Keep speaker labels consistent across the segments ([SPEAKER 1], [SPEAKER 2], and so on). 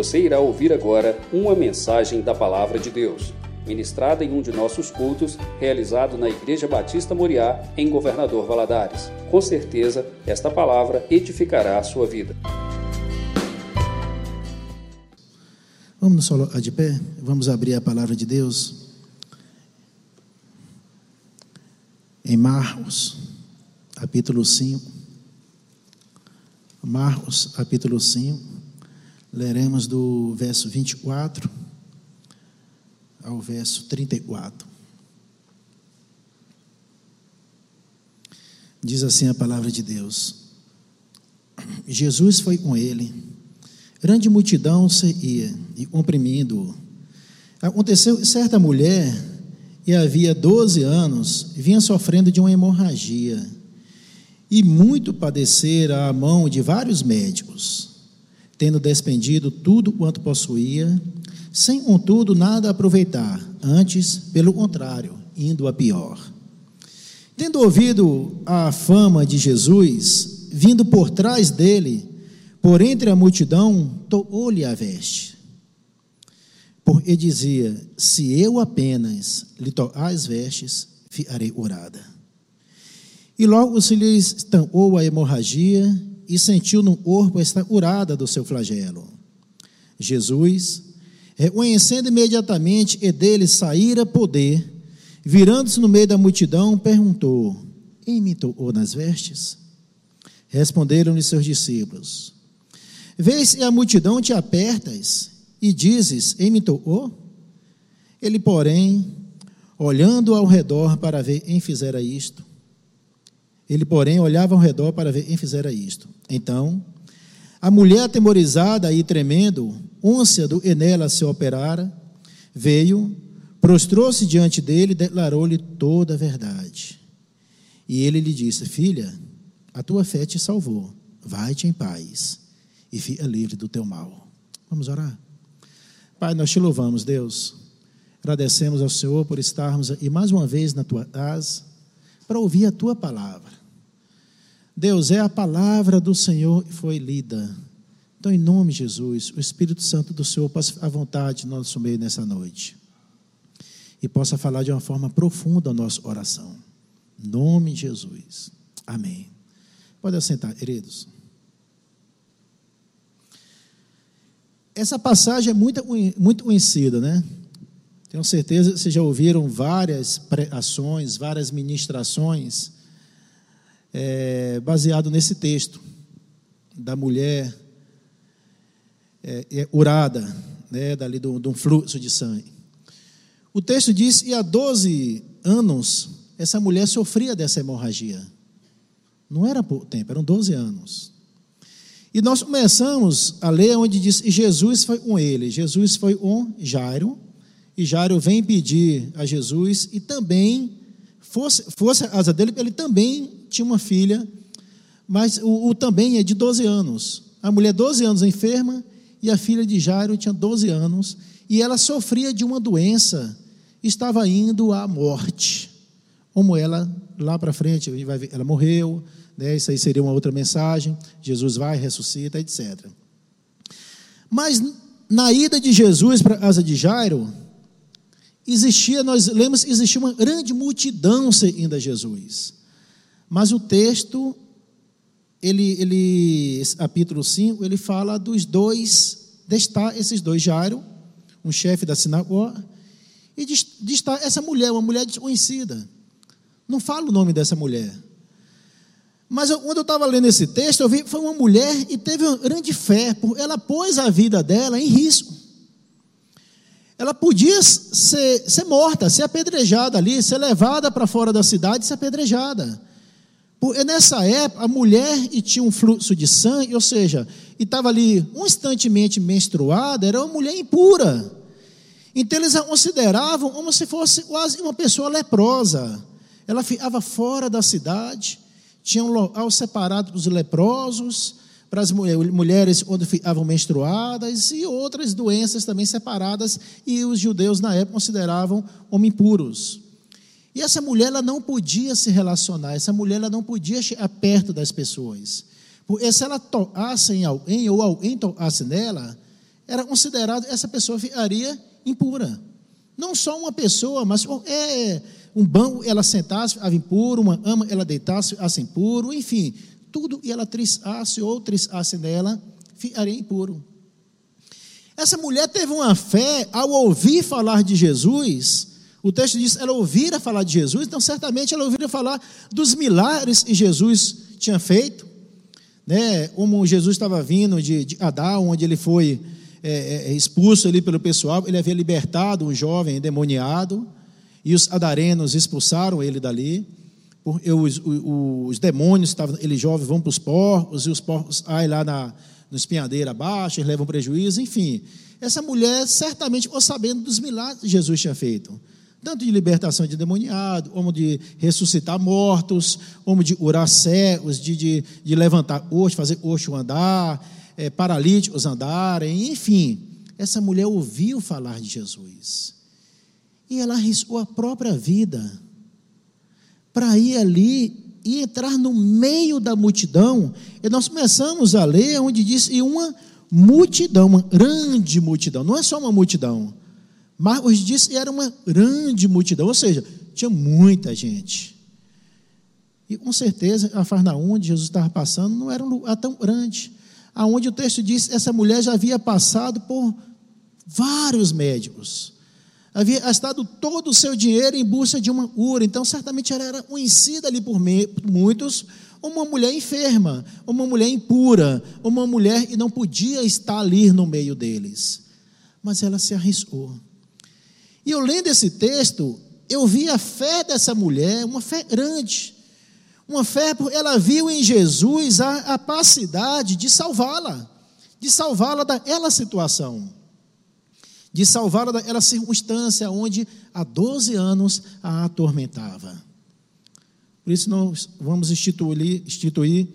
[SPEAKER 1] Você irá ouvir agora uma mensagem da Palavra de Deus, ministrada em um de nossos cultos, realizado na Igreja Batista Moriá, em Governador Valadares. Com certeza, esta palavra edificará a sua vida.
[SPEAKER 2] Vamos nos colocar de pé, vamos abrir a palavra de Deus em Marcos, capítulo 5. Marcos, capítulo 5, leremos do verso 24 ao verso 34. Diz assim a palavra de Deus: Jesus foi com ele, grande multidão se ia e comprimindo-o. Aconteceu certa mulher, e havia 12 anos, vinha sofrendo de uma hemorragia e muito padecera à mão de vários médicos, tendo despendido tudo quanto possuía, sem contudo nada aproveitar, antes, pelo contrário, indo a pior. Tendo ouvido a fama de Jesus, vindo por trás dele, por entre a multidão, tocou-lhe a veste. Porque dizia: Se eu apenas lhe tocar as vestes, ficarei orada. E logo se lhe estancou a hemorragia e sentiu no corpo esta curada do seu flagelo. Jesus, reconhecendo imediatamente e dele saíra poder, virando-se no meio da multidão, perguntou: Quem me tocou nas vestes? Responderam-lhe seus discípulos: Vês se a multidão te apertas e dizes: Quem me tocou? Ele, porém, olhando ao redor para ver quem fizera isto, ele, porém, olhava ao redor para ver quem fizera isto. Então, a mulher atemorizada e tremendo, ôncia do que nela se operara, veio, prostrou-se diante dele e declarou-lhe toda a verdade. E ele lhe disse: Filha, a tua fé te salvou, vai-te em paz e fica livre do teu mal. Vamos orar? Pai, nós te louvamos, Deus. Agradecemos ao Senhor por estarmos aqui mais uma vez na tua casa para ouvir a tua palavra. Deus, é a palavra do Senhor que foi lida. Então, em nome de Jesus, o Espírito Santo do Senhor possa à vontade no nosso meio nessa noite. E possa falar de uma forma profunda a nossa oração. Em nome de Jesus. Amém. Pode assentar, queridos. Essa passagem é muito, muito conhecida, né? Tenho certeza que vocês já ouviram várias pregações, várias ministrações é, baseado nesse texto da mulher é, é, urada, né, dali de um fluxo de sangue. O texto diz que há 12 anos essa mulher sofria dessa hemorragia. Não era pouco tempo, eram 12 anos. E nós começamos a ler onde diz: e Jesus foi com ele. Jesus foi com Jairo. E Jairo vem pedir a Jesus e também fosse, fosse a asa dele, ele também tinha uma filha, mas o, o, também é de 12 anos. A mulher, 12 anos, enferma, e a filha de Jairo tinha 12 anos, e ela sofria de uma doença, estava indo à morte. Como ela, lá para frente, ela morreu, né, isso aí seria uma outra mensagem. Jesus vai, ressuscita, etc. Mas na ida de Jesus para a casa de Jairo, existia, nós lemos, existia uma grande multidão seguindo a Jesus. Mas o texto, ele, ele, capítulo 5, ele fala dos dois, destar esses dois, Jairo, um chefe da sinagoga, e destar essa mulher, uma mulher desconhecida. Não fala o nome dessa mulher. Mas eu, quando eu estava lendo esse texto, eu vi foi uma mulher e teve uma grande fé, porque ela pôs a vida dela em risco. Ela podia ser, ser morta, ser apedrejada ali, ser levada para fora da cidade e ser apedrejada. Porque nessa época, a mulher tinha um fluxo de sangue, ou seja, estava ali constantemente menstruada, era uma mulher impura. Então eles a consideravam como se fosse quase uma pessoa leprosa. Ela ficava fora da cidade, tinha um local separado para os leprosos, para as mulheres quando ficavam menstruadas e outras doenças também separadas, e os judeus na época consideravam homens impuros. E essa mulher ela não podia se relacionar, essa mulher ela não podia chegar perto das pessoas. Porque se ela tocasse em alguém ou alguém tocasse nela, era considerado, essa pessoa ficaria impura. Não só uma pessoa, mas é, um banco ela sentasse, ficava impuro, uma ama ela deitasse, ficasse impuro, enfim, tudo e ela tristasse ou tristasse nela, ficaria impuro. Essa mulher teve uma fé ao ouvir falar de Jesus. O texto diz ela ouvira falar de Jesus, então certamente ela ouvira falar dos milagres que Jesus tinha feito, né? Como Jesus estava vindo de, de Adão, onde ele foi é, é, expulso ali pelo pessoal, ele havia libertado um jovem endemoniado e os adarenos expulsaram ele dali. Os, os, os demônios estavam, ele jovem vão para os porcos e os porcos aí lá na no espinhadeiro abaixo, eles levam prejuízo, enfim. Essa mulher certamente ficou sabendo dos milagres que Jesus tinha feito. Tanto de libertação de demoniado, como de ressuscitar mortos, como de curar cegos, de, de, de levantar osso, fazer osso andar, é, paralíticos andarem, enfim. Essa mulher ouviu falar de Jesus. E ela arriscou a própria vida para ir ali e entrar no meio da multidão. E nós começamos a ler onde diz e uma multidão, uma grande multidão. Não é só uma multidão. Marcos diz que era uma grande multidão, ou seja, tinha muita gente. E com certeza a Farnaum, onde Jesus estava passando, não era um lugar tão grande. Aonde o texto diz, essa mulher já havia passado por vários médicos havia gastado todo o seu dinheiro em busca de uma cura, então certamente ela era conhecida ali por muitos, uma mulher enferma, uma mulher impura, uma mulher que não podia estar ali no meio deles. Mas ela se arriscou. E eu lendo esse texto, eu vi a fé dessa mulher, uma fé grande. Uma fé, ela viu em Jesus a capacidade de salvá-la, de salvá-la daquela situação de salvá-la daquela circunstância onde há 12 anos a atormentava. Por isso nós vamos instituir, instituir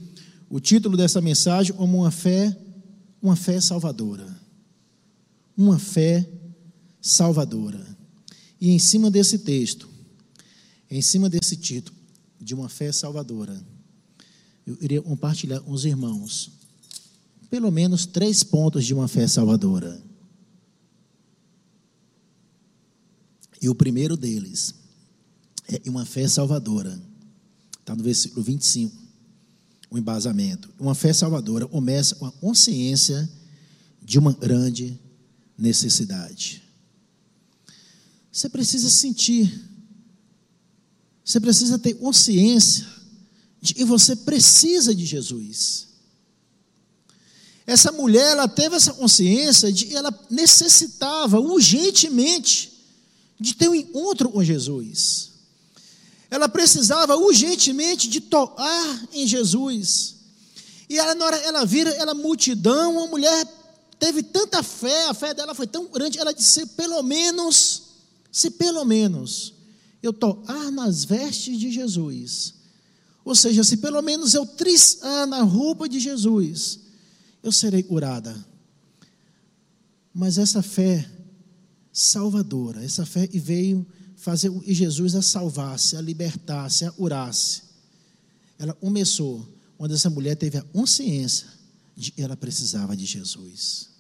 [SPEAKER 2] o título dessa mensagem como uma fé, uma fé salvadora. Uma fé salvadora. E em cima desse texto, em cima desse título de uma fé salvadora, eu iria compartilhar com os irmãos pelo menos três pontos de uma fé salvadora. E o primeiro deles é uma fé salvadora. Está no versículo 25, o embasamento. Uma fé salvadora começa com a consciência de uma grande necessidade. Você precisa sentir, você precisa ter consciência de que você precisa de Jesus. Essa mulher, ela teve essa consciência de que ela necessitava urgentemente de ter um encontro com Jesus. Ela precisava urgentemente de tocar em Jesus. E ela, na hora ela vira, ela multidão, uma mulher teve tanta fé, a fé dela foi tão grande, ela disse: pelo menos, se pelo menos eu tocar nas vestes de Jesus, ou seja, se pelo menos eu triscar na roupa de Jesus, eu serei curada. Mas essa fé salvadora. Essa fé e veio fazer e Jesus a salvasse, a libertasse, a curasse. Ela começou quando essa mulher teve a consciência de que ela precisava de Jesus.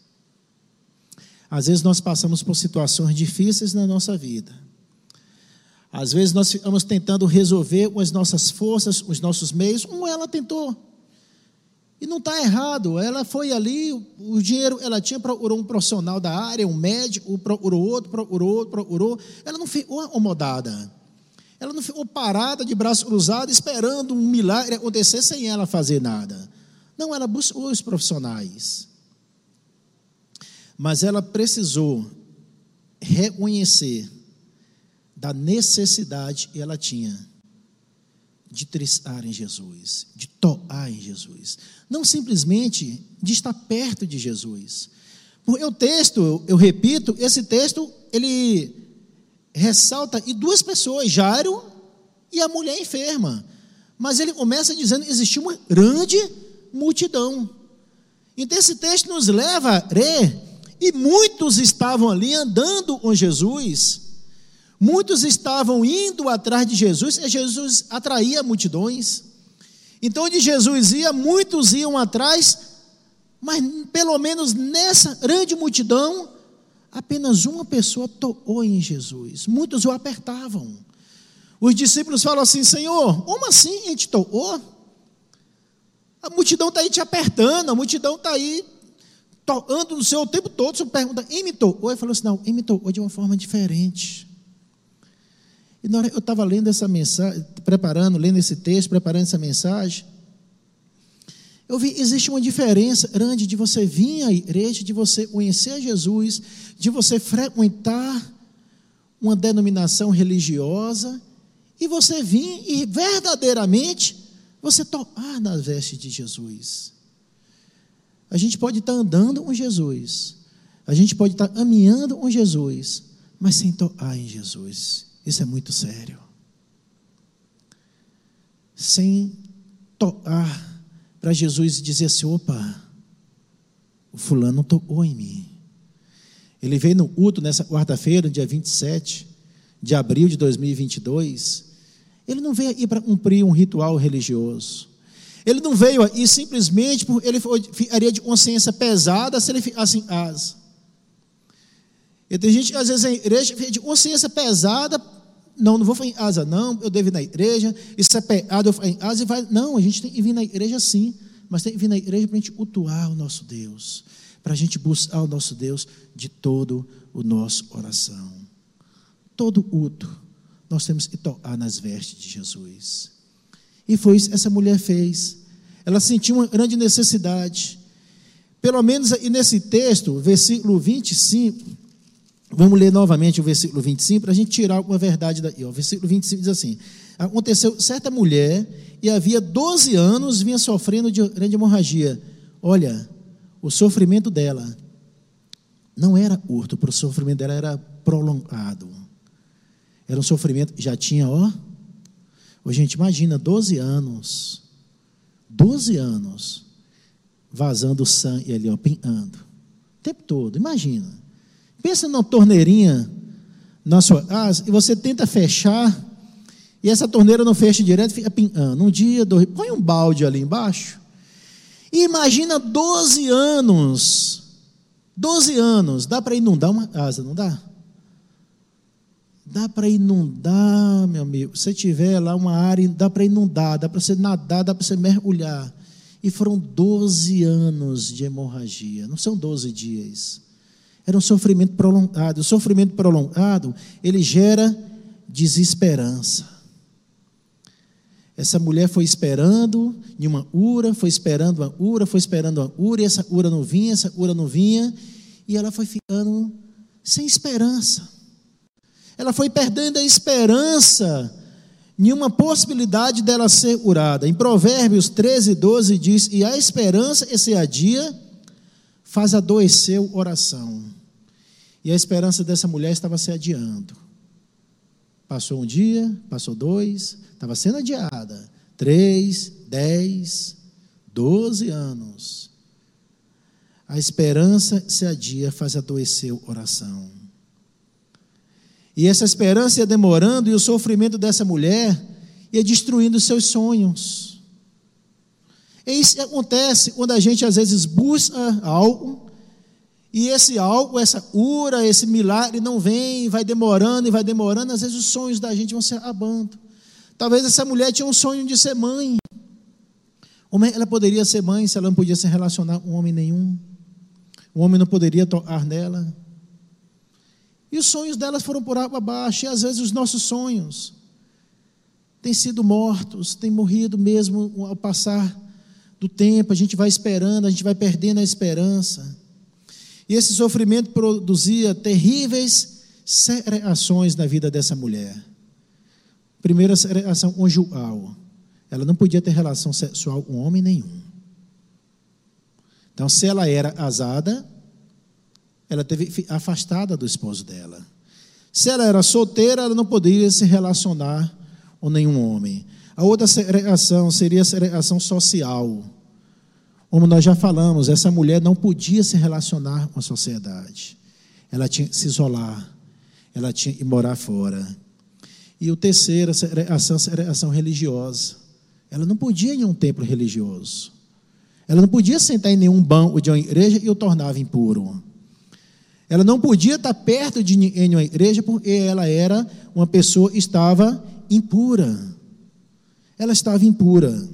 [SPEAKER 2] Às vezes nós passamos por situações difíceis na nossa vida. Às vezes nós ficamos tentando resolver com as nossas forças, os nossos meios, como ela tentou. E não está errado, ela foi ali, o dinheiro ela tinha, procurou um profissional da área, um médico, procurou outro, procurou outro, procurou. Ela não ficou acomodada. Ela não ficou parada de braço cruzado esperando um milagre acontecer sem ela fazer nada. Não, ela buscou os profissionais. Mas ela precisou reconhecer da necessidade que ela tinha de tristar em Jesus, de toar em Jesus. Não simplesmente de estar perto de Jesus. Porque o texto, eu repito, esse texto, ele ressalta e duas pessoas, Jairo e a mulher enferma. Mas ele começa dizendo existia uma grande multidão. Então esse texto nos leva a crer, e muitos estavam ali andando com Jesus, Muitos estavam indo atrás de Jesus e Jesus atraía multidões. Então, onde Jesus ia, muitos iam atrás, Mas pelo menos nessa grande multidão, apenas uma pessoa tocou em Jesus. Muitos o apertavam. Os discípulos falam assim: Senhor, como assim a gente tocou? A multidão está aí te apertando, a multidão está aí tocando no seu o tempo todo. Você pergunta, quem me tocou? Ele falou assim: não, me tocou de uma forma diferente. E na hora eu estava lendo essa mensagem, preparando, lendo esse texto, preparando essa mensagem, eu vi, existe uma diferença grande de você vir à igreja, de você conhecer Jesus, de você frequentar uma denominação religiosa, e você vir e verdadeiramente você tocar nas vestes de Jesus. A gente pode estar andando com Jesus, a gente pode estar caminhando com Jesus, mas sem tocar em Jesus. Isso é muito sério. Sem tocar para Jesus dizer assim: opa, o fulano tocou em mim. Ele veio no culto nessa quarta-feira, dia 27 de abril de 2022. Ele não veio aí para cumprir um ritual religioso. Ele não veio aí simplesmente porque ele ficaria de consciência pesada se ele ficasse em casa. E tem gente que às vezes a igreja fica de consciência pesada não, não vou em asa, não, eu devo ir na igreja, isso é pecado, eu vou em asa e vai. Não, a gente tem que vir na igreja sim, mas tem que vir na igreja para a gente cultuar o nosso Deus, para a gente buscar o nosso Deus de todo o nosso coração. Todo culto, nós temos que tocar nas vestes de Jesus. E foi isso que essa mulher fez. Ela sentiu uma grande necessidade. Pelo menos e nesse texto, versículo 25, Vamos ler novamente o versículo 25 para a gente tirar alguma verdade daí. O versículo 25 diz assim: Aconteceu certa mulher e havia 12 anos vinha sofrendo de grande hemorragia. Olha, o sofrimento dela não era curto, o sofrimento dela era prolongado. Era um sofrimento, já tinha, ó. Ô, gente, imagina, 12 anos. 12 anos vazando sangue ali, ó, pinhando. O tempo todo, imagina. Pensa numa torneirinha na sua casa e você tenta fechar e essa torneira não fecha direto, fica pingando. Um dia, dois, põe um balde ali embaixo. E imagina 12 anos. 12 anos. Dá para inundar uma casa, não dá? Dá para inundar, meu amigo. Se tiver lá uma área, dá para inundar, dá para você nadar, dá para você mergulhar. E foram 12 anos de hemorragia. Não são 12 dias. Era um sofrimento prolongado. O sofrimento prolongado, ele gera desesperança. Essa mulher foi esperando em uma ura, foi esperando uma ura, foi esperando uma ura, e essa ura não vinha, essa ura não vinha, e ela foi ficando sem esperança. Ela foi perdendo a esperança em uma possibilidade dela ser curada. Em Provérbios 13, 12 diz: E a esperança, esse é a dia, faz adoecer o coração. E a esperança dessa mulher estava se adiando. Passou um dia, passou dois, estava sendo adiada. Três, dez, doze anos. A esperança se adia, faz adoecer o coração. E essa esperança ia demorando, e o sofrimento dessa mulher ia destruindo seus sonhos. E isso acontece quando a gente às vezes busca algo, e esse algo, essa cura, esse milagre não vem, vai demorando e vai demorando, às vezes os sonhos da gente vão se abando. Talvez essa mulher tinha um sonho de ser mãe. Ela poderia ser mãe se ela não podia se relacionar com homem nenhum? O homem não poderia tocar nela. E os sonhos delas foram por água abaixo, e às vezes os nossos sonhos têm sido mortos, têm morrido mesmo ao passar do tempo, a gente vai esperando, a gente vai perdendo a esperança. E esse sofrimento produzia terríveis reações na vida dessa mulher. Primeira reação conjugal. Ela não podia ter relação sexual com homem nenhum. Então, se ela era azada, ela teve afastada do esposo dela. Se ela era solteira, ela não poderia se relacionar com nenhum homem. A outra segregação seria a segregação social. Como nós já falamos, essa mulher não podia se relacionar com a sociedade. Ela tinha que se isolar. Ela tinha que morar fora. E o terceiro, a ação religiosa. Ela não podia ir em um templo religioso. Ela não podia sentar em nenhum banco de uma igreja e o tornava impuro. Ela não podia estar perto de uma igreja porque ela era uma pessoa estava impura. Ela estava impura.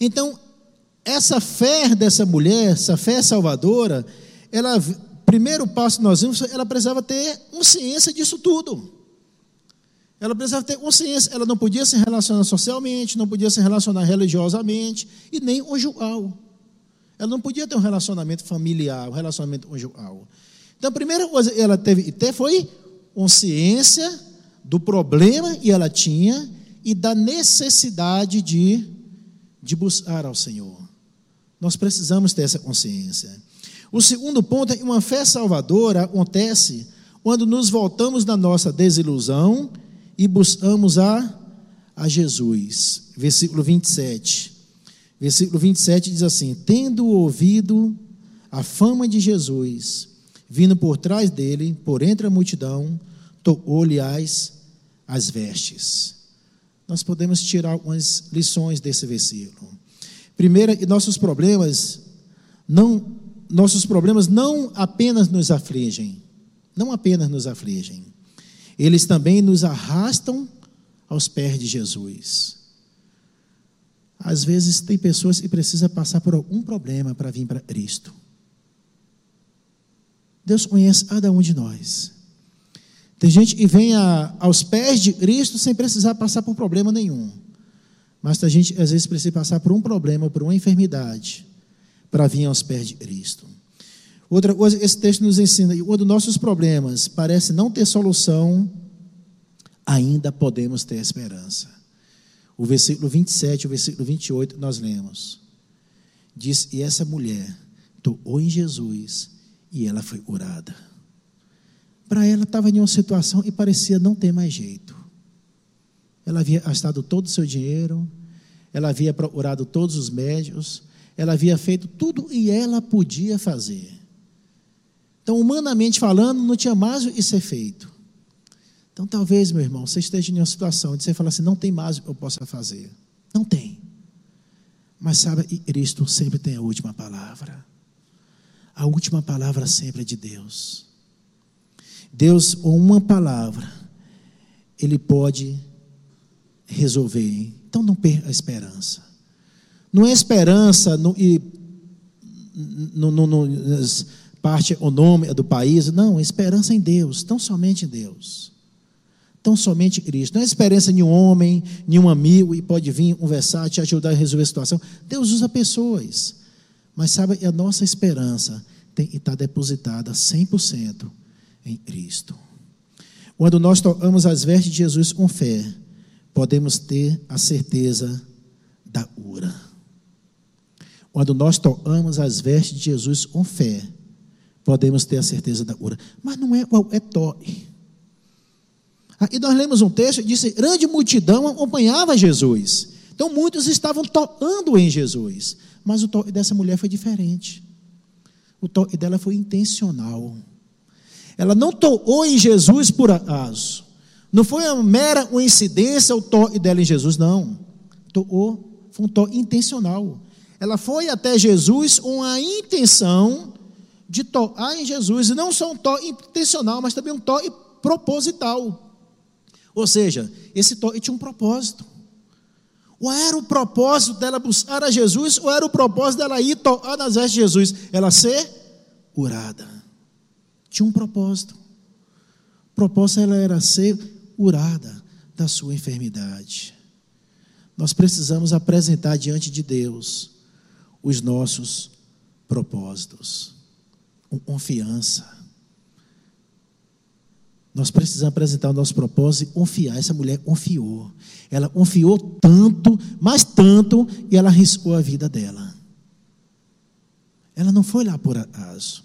[SPEAKER 2] Então, essa fé dessa mulher, essa fé salvadora, ela, primeiro passo que nós vimos, ela precisava ter consciência disso tudo. Ela precisava ter consciência, ela não podia se relacionar socialmente, não podia se relacionar religiosamente e nem conjugal. Ela não podia ter um relacionamento familiar, um relacionamento conjugal. Então, a primeira coisa que ela teve que ter foi consciência do problema que ela tinha e da necessidade de, de buscar ao Senhor. Nós precisamos ter essa consciência. O segundo ponto é que uma fé salvadora acontece quando nos voltamos da nossa desilusão e buscamos a, a Jesus. Versículo 27. Versículo 27 diz assim: Tendo ouvido a fama de Jesus, vindo por trás dele, por entre a multidão, tocou-lhe as, as vestes. Nós podemos tirar algumas lições desse versículo. Primeiro, nossos problemas não nossos problemas não apenas nos afligem, não apenas nos afligem. Eles também nos arrastam aos pés de Jesus. Às vezes tem pessoas que precisam passar por algum problema para vir para Cristo. Deus conhece cada um de nós. Tem gente que vem a, aos pés de Cristo sem precisar passar por problema nenhum. Mas a gente às vezes precisa passar por um problema, por uma enfermidade, para vir aos pés de Cristo. Outra coisa, esse texto nos ensina, quando nossos problemas parecem não ter solução, ainda podemos ter esperança. O versículo 27 e o versículo 28 nós lemos. Diz: E essa mulher tocou em Jesus e ela foi curada. Para ela estava em uma situação e parecia não ter mais jeito. Ela havia gastado todo o seu dinheiro, ela havia procurado todos os médios, ela havia feito tudo e ela podia fazer. Então, humanamente falando, não tinha mais o que ser feito. Então, talvez, meu irmão, você esteja em uma situação de você falar assim: não tem mais o que eu possa fazer. Não tem. Mas sabe, Cristo sempre tem a última palavra. A última palavra sempre é de Deus. Deus, com uma palavra, Ele pode resolver. Então não perca a esperança. Não é esperança no, e, no, no, no, parte econômica do país, não, é esperança em Deus, tão somente em Deus. Tão somente Cristo. Não é esperança em um homem, em um amigo, e pode vir conversar, te ajudar a resolver a situação. Deus usa pessoas. Mas sabe, a nossa esperança tem que estar depositada 100% em Cristo. Quando nós tocamos as vestes de Jesus com fé, podemos ter a certeza da cura. Quando nós tocamos as vestes de Jesus com fé, podemos ter a certeza da cura. Mas não é qual é toque. Aqui nós lemos um texto que disse: grande multidão acompanhava Jesus. Então muitos estavam tocando em Jesus. Mas o toque dessa mulher foi diferente. O toque dela foi intencional. Ela não tocou em Jesus por acaso. Não foi uma mera coincidência o toque dela em Jesus, não. Tocou, foi um toque intencional. Ela foi até Jesus com a intenção de tocar em Jesus, e não só um toque intencional, mas também um toque proposital. Ou seja, esse toque tinha um propósito. Ou era o propósito dela buscar a Jesus, ou era o propósito dela ir tocar nas vestes de Jesus? Ela ser curada. Tinha um propósito. O propósito ela era ser curada da sua enfermidade. Nós precisamos apresentar diante de Deus os nossos propósitos com confiança. Nós precisamos apresentar o nosso propósito e confiar. Essa mulher confiou. Ela confiou tanto, mas tanto, e ela arriscou a vida dela. Ela não foi lá por acaso.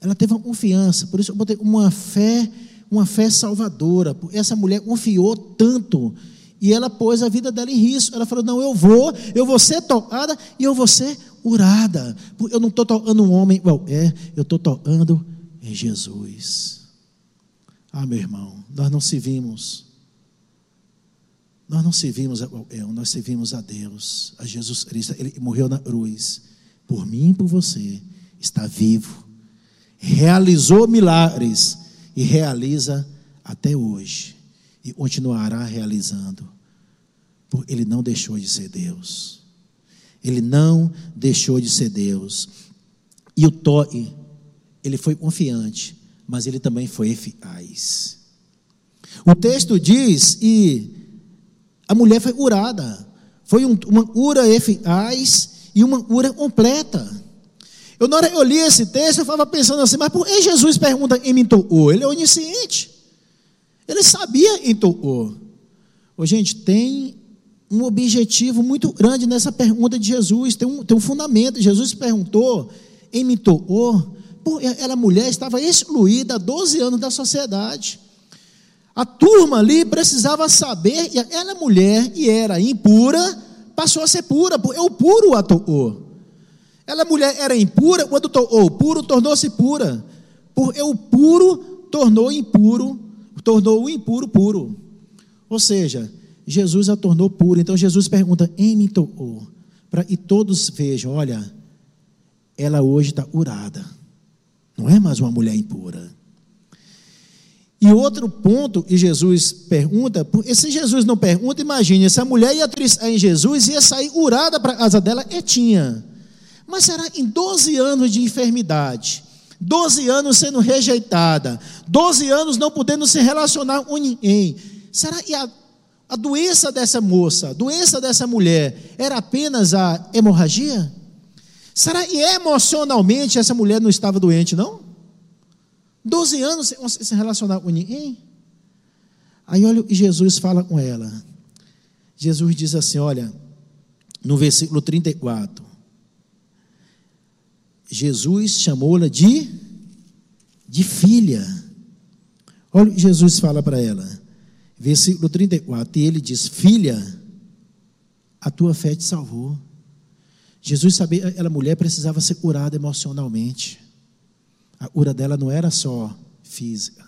[SPEAKER 2] Ela teve uma confiança. Por isso eu botei uma fé, uma fé salvadora. Essa mulher confiou tanto. E ela pôs a vida dela em risco. Ela falou: Não, eu vou, eu vou ser tocada e eu vou ser curada. Eu não estou tocando um homem, well, é, eu estou tocando em Jesus. Ah, meu irmão, nós não se vimos. Nós não servimos a eu, nós servimos a Deus, a Jesus Cristo. Ele morreu na cruz por mim e por você. Está vivo. Realizou milagres e realiza até hoje e continuará realizando. Porque ele não deixou de ser Deus. Ele não deixou de ser Deus. E o Toi, ele foi confiante, mas ele também foi eficaz. O texto diz, e a mulher foi curada. Foi um, uma cura eficaz e uma cura completa. Eu, na hora eu li esse texto, eu estava pensando assim, mas por que Jesus pergunta em me tocou? Ele é onisciente. Ele sabia em tocou. Ô, gente, tem um objetivo muito grande nessa pergunta de Jesus, tem um, tem um fundamento. Jesus perguntou em me tocou, ela mulher estava excluída há 12 anos da sociedade. A turma ali precisava saber, ela mulher e era impura, passou a ser pura, porque o puro a tocou. Ela mulher era impura, quando tocou o puro, tornou-se pura. Porque o puro tornou impuro, tornou o impuro puro. Ou seja, Jesus a tornou pura. Então Jesus pergunta: Em me tocou? Para e todos vejam: olha, ela hoje está curada. Não é mais uma mulher impura. E outro ponto, e Jesus pergunta, e se Jesus não pergunta, imagine, se a mulher ia em Jesus, ia sair urada para a casa dela, e tinha. Mas será em 12 anos de enfermidade, 12 anos sendo rejeitada, 12 anos não podendo se relacionar com ninguém, será que a, a doença dessa moça, a doença dessa mulher, era apenas a hemorragia? Será que emocionalmente essa mulher não estava doente, não? Doze anos sem se relacionar com ninguém. Aí olha, Jesus fala com ela. Jesus diz assim: olha, no versículo 34. Jesus chamou-la de, de filha. Olha o que Jesus fala para ela. Versículo 34. E ele diz: Filha, a tua fé te salvou. Jesus sabia, aquela mulher precisava ser curada emocionalmente. A cura dela não era só física,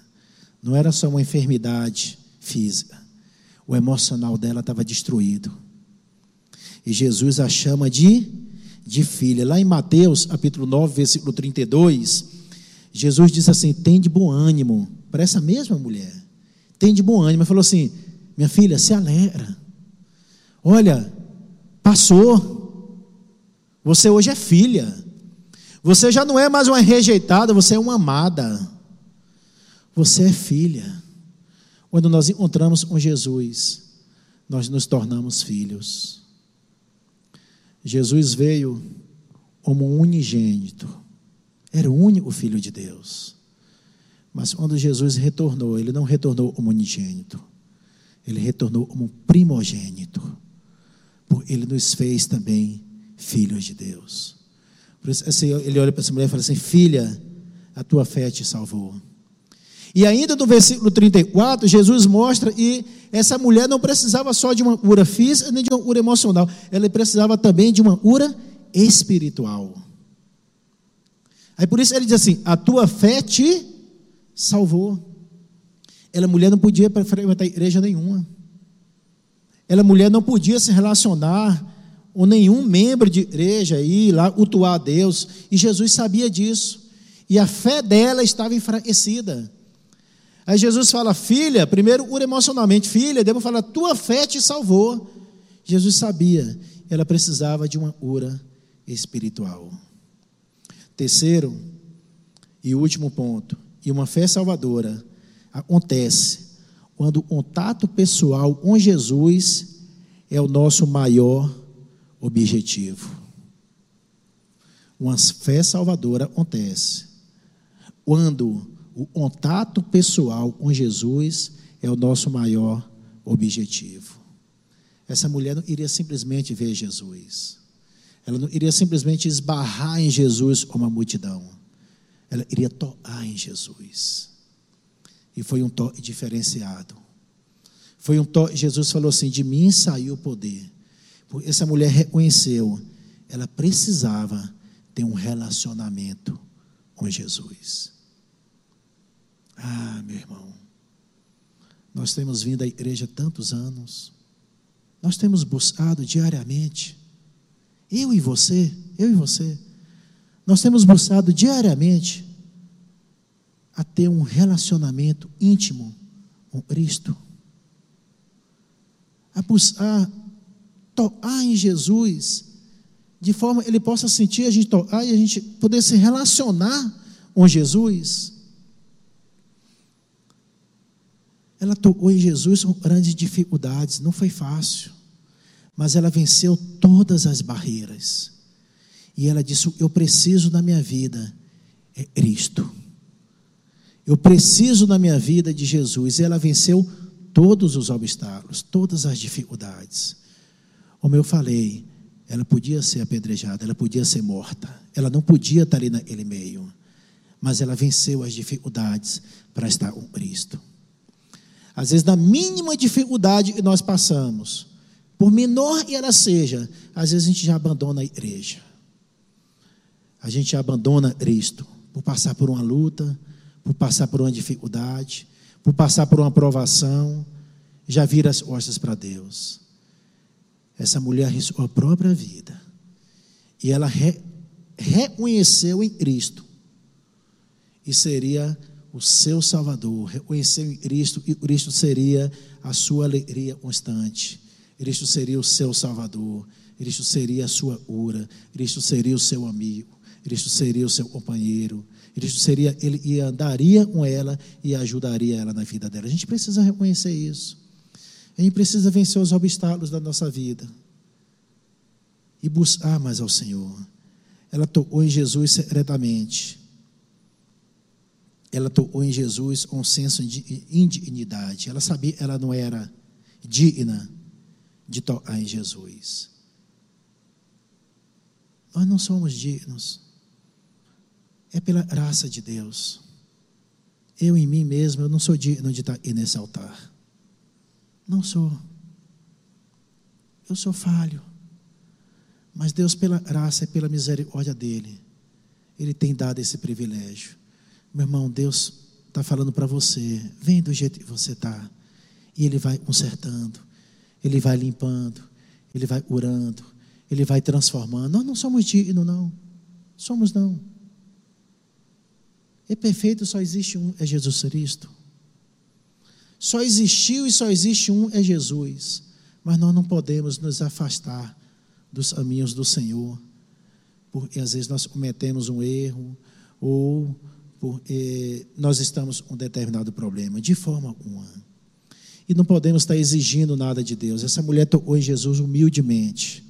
[SPEAKER 2] não era só uma enfermidade física. O emocional dela estava destruído. E Jesus a chama de, de filha. Lá em Mateus, capítulo 9, versículo 32, Jesus diz assim: tem de bom ânimo, para essa mesma mulher. Tem de bom ânimo. Ele falou assim: minha filha, se alegra. Olha, passou. Você hoje é filha. Você já não é mais uma rejeitada, você é uma amada. Você é filha. Quando nós encontramos com Jesus, nós nos tornamos filhos. Jesus veio como unigênito. Era o único filho de Deus. Mas quando Jesus retornou, ele não retornou como unigênito. Ele retornou como primogênito. Porque ele nos fez também filhos de Deus. Por isso, assim, ele olha para essa mulher e fala assim: Filha, a tua fé te salvou. E ainda no versículo 34, Jesus mostra que essa mulher não precisava só de uma cura física nem de uma cura emocional, ela precisava também de uma cura espiritual. Aí por isso ele diz assim: A tua fé te salvou. Ela mulher não podia frequentar igreja nenhuma. Ela mulher não podia se relacionar ou nenhum membro de igreja ir lá utuar a Deus, e Jesus sabia disso, e a fé dela estava enfraquecida. Aí Jesus fala, filha, primeiro cura emocionalmente, filha, depois fala, tua fé te salvou. Jesus sabia, ela precisava de uma cura espiritual. Terceiro e último ponto, e uma fé salvadora acontece quando o contato pessoal com Jesus é o nosso maior objetivo. Uma fé salvadora acontece quando o contato pessoal com Jesus é o nosso maior objetivo. Essa mulher não iria simplesmente ver Jesus. Ela não iria simplesmente esbarrar em Jesus como a multidão. Ela iria tocar em Jesus. E foi um toque diferenciado. Foi um toque, Jesus falou assim: de mim saiu o poder essa mulher reconheceu, ela precisava ter um relacionamento com Jesus. Ah, meu irmão, nós temos vindo à igreja tantos anos, Nós temos buscado diariamente, eu e você, eu e você, nós temos buscado diariamente a ter um relacionamento íntimo com Cristo, a buscar tocar em Jesus, de forma que Ele possa sentir a gente tocar e a gente poder se relacionar com Jesus. Ela tocou em Jesus com grandes dificuldades, não foi fácil, mas ela venceu todas as barreiras. E ela disse: Eu preciso na minha vida é Cristo. Eu preciso na minha vida de Jesus. E ela venceu todos os obstáculos, todas as dificuldades. Como eu falei, ela podia ser apedrejada, ela podia ser morta, ela não podia estar ali naquele meio, mas ela venceu as dificuldades para estar com Cristo. Às vezes, na mínima dificuldade que nós passamos, por menor que ela seja, às vezes a gente já abandona a igreja. A gente já abandona Cristo por passar por uma luta, por passar por uma dificuldade, por passar por uma provação, já vira as costas para Deus. Essa mulher arriscou a própria vida. E ela re, reconheceu em Cristo. E seria o seu Salvador, reconheceu em Cristo, e Cristo seria a sua alegria constante. Cristo seria o seu Salvador, Cristo seria a sua cura, Cristo seria o seu amigo, Cristo seria o seu companheiro, Cristo seria, ele andaria com ela e ajudaria ela na vida dela. A gente precisa reconhecer isso. A gente precisa vencer os obstáculos da nossa vida e buscar mais ao Senhor. Ela tocou em Jesus secretamente ela tocou em Jesus com um senso de indignidade. Ela sabia, ela não era digna de tocar em Jesus. Nós não somos dignos. É pela graça de Deus. Eu em mim mesmo, eu não sou digno de estar nesse altar. Não sou. Eu sou falho. Mas Deus, pela graça e pela misericórdia dEle, Ele tem dado esse privilégio. Meu irmão, Deus está falando para você: vem do jeito que você está. E Ele vai consertando, Ele vai limpando, Ele vai curando, Ele vai transformando. Nós não somos dignos, não. Somos não. É perfeito, só existe um, é Jesus Cristo. Só existiu e só existe um, é Jesus. Mas nós não podemos nos afastar dos caminhos do Senhor, porque às vezes nós cometemos um erro, ou porque nós estamos com um determinado problema, de forma alguma. E não podemos estar exigindo nada de Deus. Essa mulher tocou em Jesus humildemente.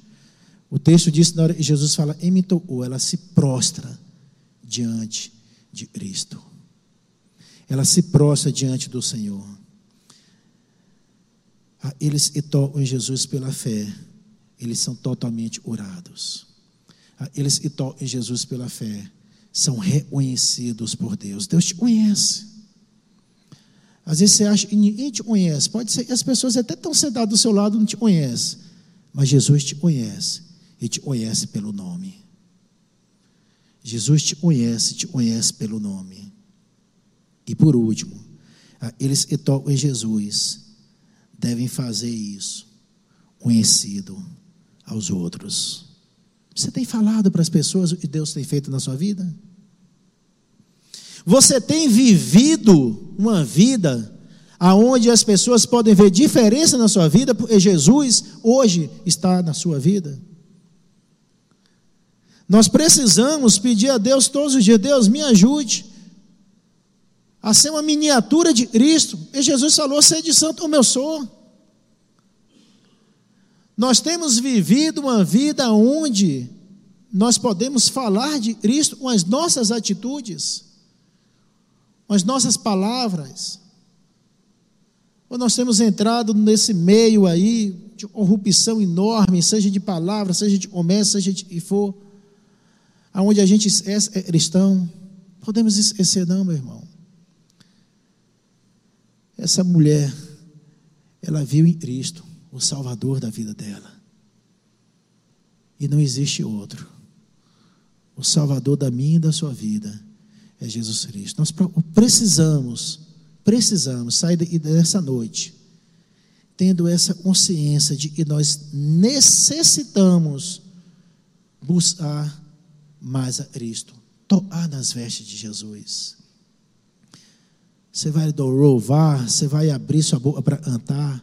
[SPEAKER 2] O texto diz na hora que Jesus fala, em me tocou, ela se prostra diante de Cristo. Ela se prostra diante do Senhor. Ah, eles que tocam em Jesus pela fé, eles são totalmente orados. Ah, eles que tocam em Jesus pela fé, são reconhecidos por Deus. Deus te conhece. Às vezes você acha que ninguém te conhece. Pode ser que as pessoas até estão sentadas do seu lado não te conhecem. Mas Jesus te conhece. E te conhece pelo nome. Jesus te conhece, te conhece pelo nome. E por último, eles que tocam em Jesus devem fazer isso conhecido aos outros. Você tem falado para as pessoas o que Deus tem feito na sua vida? Você tem vivido uma vida aonde as pessoas podem ver diferença na sua vida, porque Jesus hoje está na sua vida? Nós precisamos pedir a Deus todos os dias: Deus, me ajude a ser uma miniatura de Cristo. E Jesus falou: de santo como eu sou. Nós temos vivido uma vida onde nós podemos falar de Cristo com as nossas atitudes, com as nossas palavras. Ou nós temos entrado nesse meio aí de corrupção enorme, seja de palavras, seja de comércio, seja de que for, aonde a gente é cristão. Podemos esquecer, não, meu irmão. Essa mulher, ela viu em Cristo o Salvador da vida dela. E não existe outro. O Salvador da minha e da sua vida é Jesus Cristo. Nós precisamos, precisamos sair dessa noite tendo essa consciência de que nós necessitamos buscar mais a Cristo, tocar nas vestes de Jesus. Você vai louvar, você vai abrir sua boca para cantar,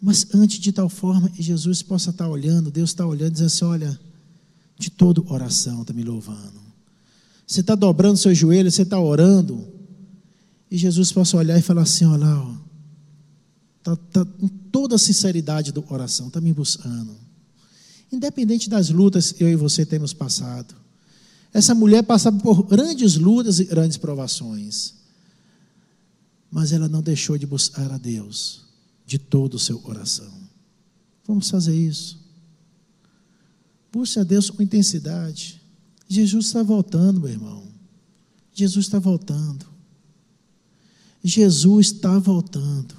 [SPEAKER 2] mas antes de tal forma Jesus possa estar olhando, Deus está olhando e dizendo assim: olha, de toda oração está me louvando. Você está dobrando seu joelho, você está orando, e Jesus possa olhar e falar assim: olha lá, está tá, com toda a sinceridade do coração, está me buscando. Independente das lutas que eu e você temos passado. Essa mulher passava por grandes lutas e grandes provações. Mas ela não deixou de buscar a Deus de todo o seu coração. Vamos fazer isso. Busque a Deus com intensidade. Jesus está voltando, meu irmão. Jesus está voltando. Jesus está voltando.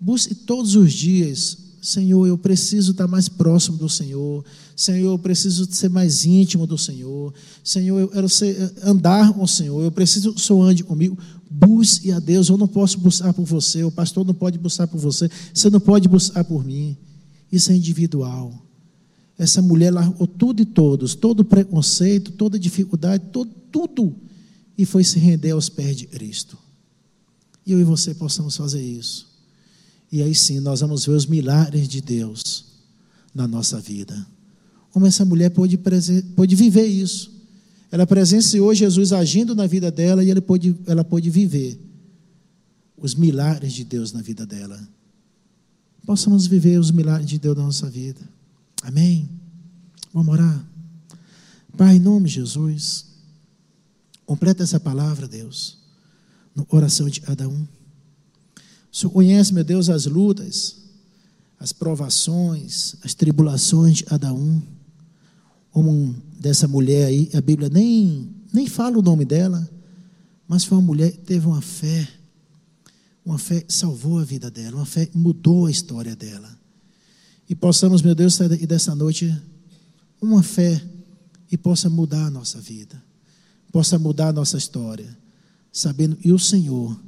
[SPEAKER 2] Busque todos os dias, Senhor, eu preciso estar mais próximo do Senhor. Senhor, eu preciso ser mais íntimo do Senhor. Senhor, eu quero ser, andar com o Senhor. Eu preciso que o Senhor ande comigo. Busque a Deus. Eu não posso buscar por você. O pastor não pode buscar por você. Você não pode buscar por mim. Isso é individual. Essa mulher largou tudo e todos, todo preconceito, toda dificuldade, todo, tudo, e foi se render aos pés de Cristo. E eu e você possamos fazer isso. E aí sim nós vamos ver os milagres de Deus na nossa vida. Como essa mulher pôde, pôde viver isso. Ela presenciou Jesus agindo na vida dela e ela pôde, ela pôde viver os milagres de Deus na vida dela. Possamos viver os milagres de Deus na nossa vida. Amém? Vamos orar. Pai, em nome de Jesus, completa essa palavra, Deus, no coração de cada um. O Senhor conhece, meu Deus, as lutas, as provações, as tribulações de cada um. Como dessa mulher aí, a Bíblia nem, nem fala o nome dela, mas foi uma mulher que teve uma fé, uma fé que salvou a vida dela, uma fé que mudou a história dela. E possamos, meu Deus, sair dessa noite uma fé e possa mudar a nossa vida, possa mudar a nossa história, sabendo que o Senhor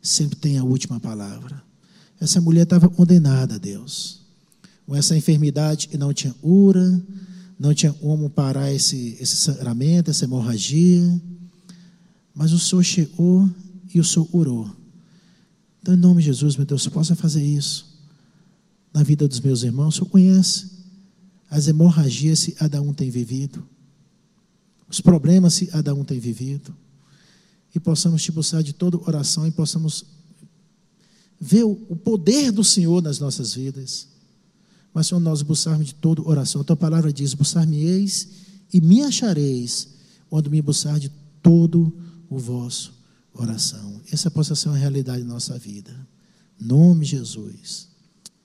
[SPEAKER 2] sempre tem a última palavra. Essa mulher estava condenada a Deus, com essa enfermidade e não tinha cura, não tinha como parar esse, esse sangramento, essa hemorragia, mas o Senhor chegou e o Senhor curou. Então, em nome de Jesus, meu Deus, possa fazer isso na vida dos meus irmãos. O Senhor conhece as hemorragias que cada um tem vivido, os problemas que cada um tem vivido e possamos te buscar de todo oração e possamos ver o poder do Senhor nas nossas vidas. Mas, Senhor, nós buscarmos de todo oração. A tua palavra diz: buscar-me-eis e me achareis quando me buscar de todo o vosso oração. Essa possa ser uma realidade na nossa vida. Nome de Jesus.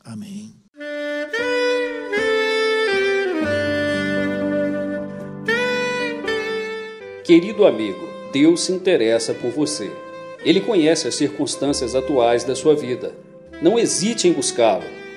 [SPEAKER 2] Amém.
[SPEAKER 1] Querido amigo, Deus se interessa por você. Ele conhece as circunstâncias atuais da sua vida. Não hesite em buscá-lo.